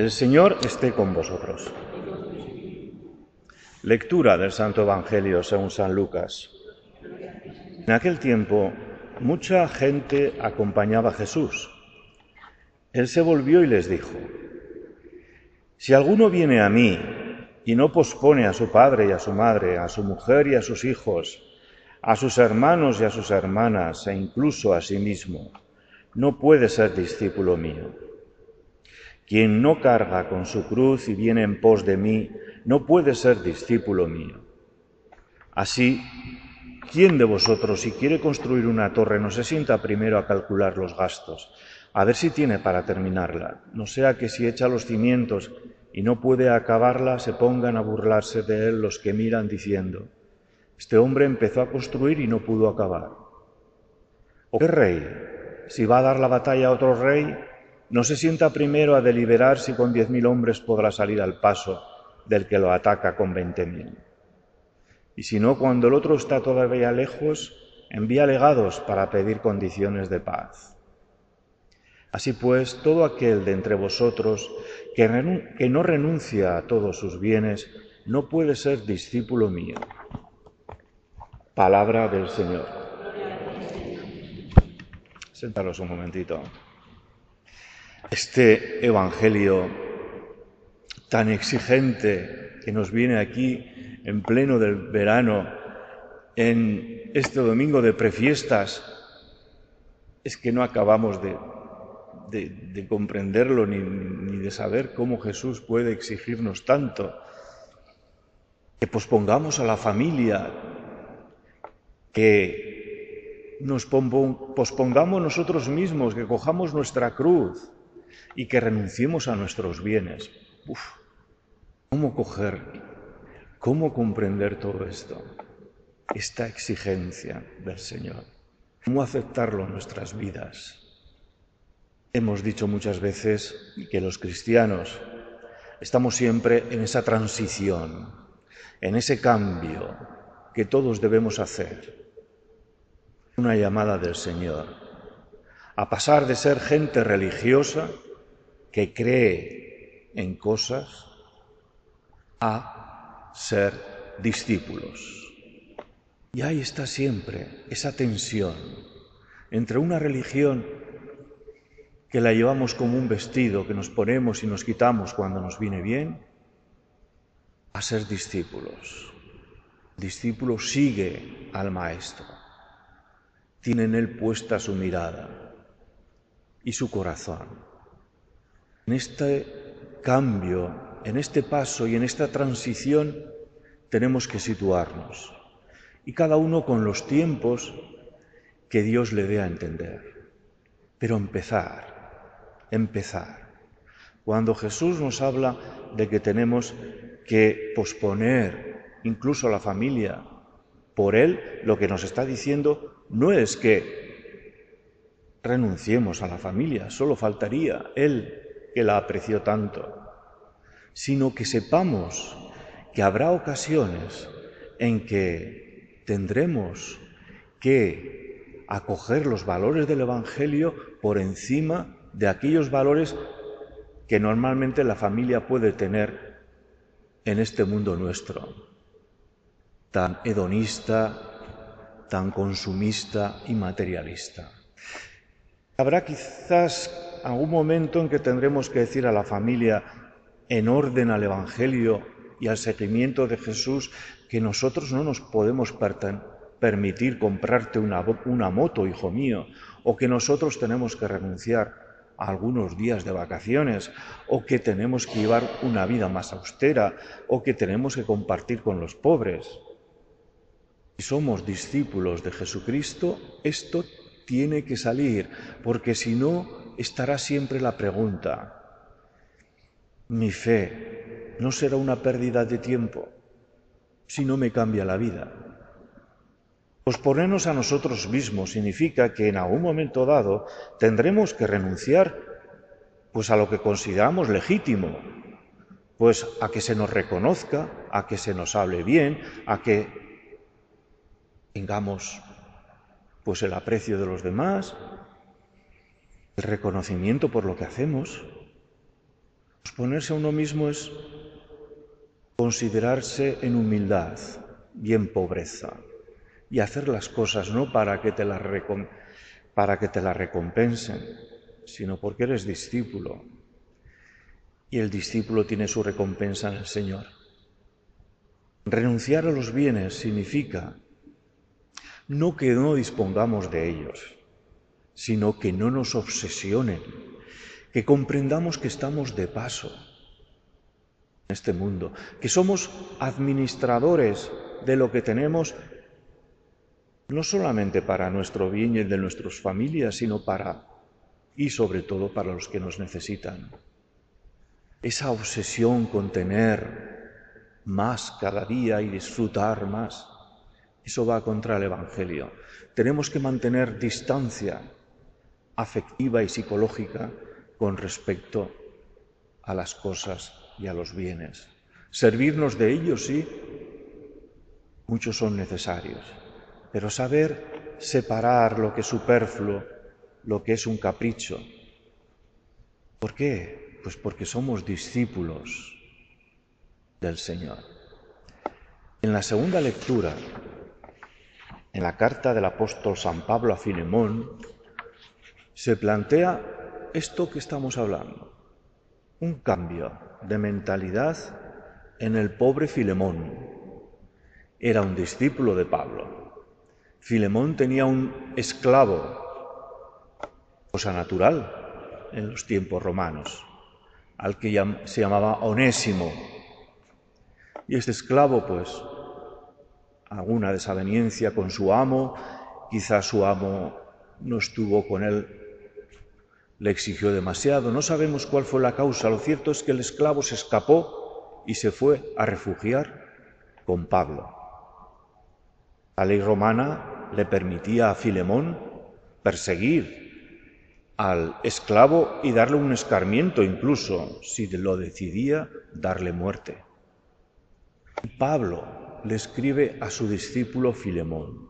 El Señor esté con vosotros. Lectura del Santo Evangelio según San Lucas. En aquel tiempo mucha gente acompañaba a Jesús. Él se volvió y les dijo, Si alguno viene a mí y no pospone a su padre y a su madre, a su mujer y a sus hijos, a sus hermanos y a sus hermanas e incluso a sí mismo, no puede ser discípulo mío. Quien no carga con su cruz y viene en pos de mí, no puede ser discípulo mío. Así, ¿quién de vosotros, si quiere construir una torre, no se sienta primero a calcular los gastos, a ver si tiene para terminarla? No sea que si echa los cimientos y no puede acabarla, se pongan a burlarse de él los que miran diciendo, este hombre empezó a construir y no pudo acabar. ¿O qué rey, si va a dar la batalla a otro rey, no se sienta primero a deliberar si con diez mil hombres podrá salir al paso del que lo ataca con veinte mil? Y si no, cuando el otro está todavía lejos, envía legados para pedir condiciones de paz. Así pues, todo aquel de entre vosotros que, no renuncia a todos sus bienes no puede ser discípulo mío. Palabra del Señor. Sentaros un momentito. Este Evangelio tan exigente que nos viene aquí en pleno del verano, en este domingo de prefiestas, es que no acabamos de, de, comprenderlo ni de saber cómo Jesús puede exigirnos tanto. Que pospongamos a la familia, que nos pospongamos nosotros mismos, que cojamos nuestra cruz y que renunciemos a nuestros bienes. ¿Cómo coger, cómo comprender todo esto? Esta exigencia del Señor. ¿Cómo aceptarlo en nuestras vidas? Hemos dicho muchas veces que los cristianos estamos siempre en esa transición, en ese cambio que todos debemos hacer. Una llamada del Señor a pasar de ser gente religiosa que cree en cosas a ser discípulos. Y ahí está siempre esa tensión entre una religión que la llevamos como un vestido que nos ponemos y nos quitamos cuando nos viene bien, a ser discípulos. El discípulo sigue al Maestro, tiene en él puesta su mirada y su corazón. En este cambio, en este paso y en esta transición tenemos que situarnos, y cada uno con los tiempos que Dios le dé a entender, pero empezar empezar. Cuando Jesús nos habla de que tenemos que posponer incluso la familia por Él, lo que nos está diciendo no es que renunciemos a la familia, solo faltaría Él que la apreció tanto, sino que sepamos que habrá ocasiones en que tendremos que acoger los valores del Evangelio por encima de aquellos valores que normalmente la familia puede tener en este mundo nuestro, tan hedonista, tan consumista y materialista. Habrá quizás algún momento en que tendremos que decir a la familia, en orden al Evangelio y al seguimiento de Jesús, que nosotros no nos podemos permitir comprarte una, moto, hijo mío, o que nosotros tenemos que renunciar algunos días de vacaciones, o que tenemos que llevar una vida más austera, o que tenemos que compartir con los pobres. Si somos discípulos de Jesucristo, esto tiene que salir, porque si no, estará siempre la pregunta, ¿mi fe no será una pérdida de tiempo si no me cambia la vida? Posponernos a nosotros mismos significa que en algún momento dado tendremos que renunciar pues a lo que consideramos legítimo, pues a que se nos reconozca, a que se nos hable bien, a que tengamos pues el aprecio de los demás, el reconocimiento por lo que hacemos. Ponerse a uno mismo es considerarse en humildad y en pobreza y hacer las cosas no para que te las, para que te las recompensen, sino porque eres discípulo y el discípulo tiene su recompensa en el Señor. Renunciar a los bienes significa no que no dispongamos de ellos, sino que no nos obsesionen, que comprendamos que estamos de paso en este mundo, que somos administradores de lo que tenemos, no solamente para nuestro bien y el de nuestras familias, sino para y sobre todo para los que nos necesitan. Esa obsesión con tener más cada día y disfrutar más, eso va contra el Evangelio. Tenemos que mantener distancia afectiva y psicológica con respecto a las cosas y a los bienes. Servirnos de ellos, sí, muchos son necesarios, pero saber separar lo que es superfluo, lo que es un capricho. ¿Por qué? Pues porque somos discípulos del Señor. En la segunda lectura, en la carta del apóstol San Pablo a Filemón, se plantea esto que estamos hablando, un cambio de mentalidad en el pobre Filemón. Era un discípulo de Pablo. Filemón tenía un esclavo, cosa natural en los tiempos romanos, al que se llamaba Onésimo. Y este esclavo, pues, alguna desaveniencia con su amo, quizás su amo no estuvo con él le exigió demasiado, no sabemos cuál fue la causa, lo cierto es que el esclavo se escapó y se fue a refugiar con Pablo. La ley romana le permitía a Filemón perseguir al esclavo y darle un escarmiento incluso, si lo decidía, darle muerte. Pablo le escribe a su discípulo Filemón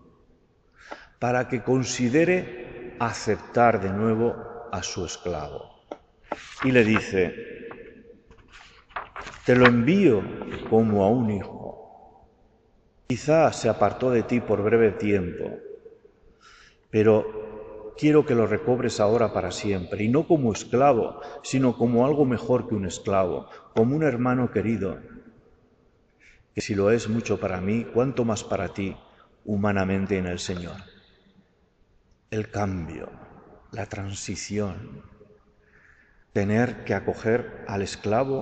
para que considere aceptar de nuevo a su esclavo. Y le dice, te lo envío como a un hijo. Quizás se apartó de ti por breve tiempo, pero quiero que lo recobres ahora para siempre, y no como esclavo, sino como algo mejor que un esclavo, como un hermano querido, que si lo es mucho para mí, cuánto más para ti, humanamente en el Señor. El cambio la transición, tener que acoger al esclavo